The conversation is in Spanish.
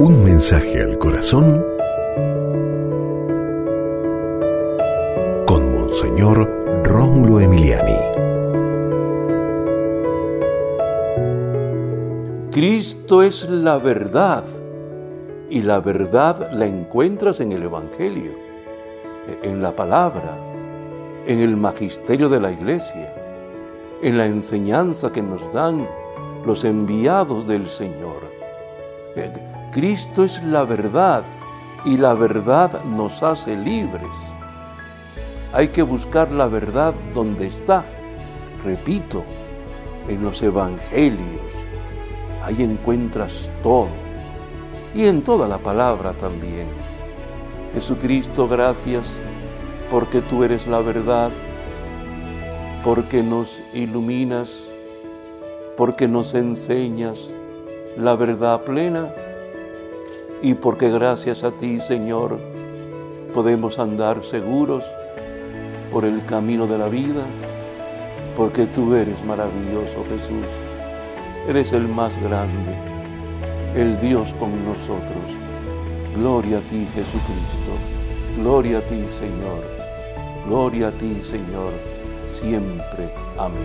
Un mensaje al corazón con Monseñor Rómulo Emiliani. Cristo es la verdad y la verdad la encuentras en el Evangelio, en la palabra, en el magisterio de la iglesia, en la enseñanza que nos dan los enviados del Señor. Cristo es la verdad y la verdad nos hace libres. Hay que buscar la verdad donde está. Repito, en los evangelios. Ahí encuentras todo. Y en toda la palabra también. Jesucristo, gracias porque tú eres la verdad, porque nos iluminas, porque nos enseñas la verdad plena y porque gracias a ti, Señor, podemos andar seguros por el camino de la vida, porque tú eres maravilloso, Jesús. Eres el más grande, el Dios con nosotros. Gloria a ti, Jesucristo. Gloria a ti, Señor. Gloria a ti, Señor, siempre. Amén.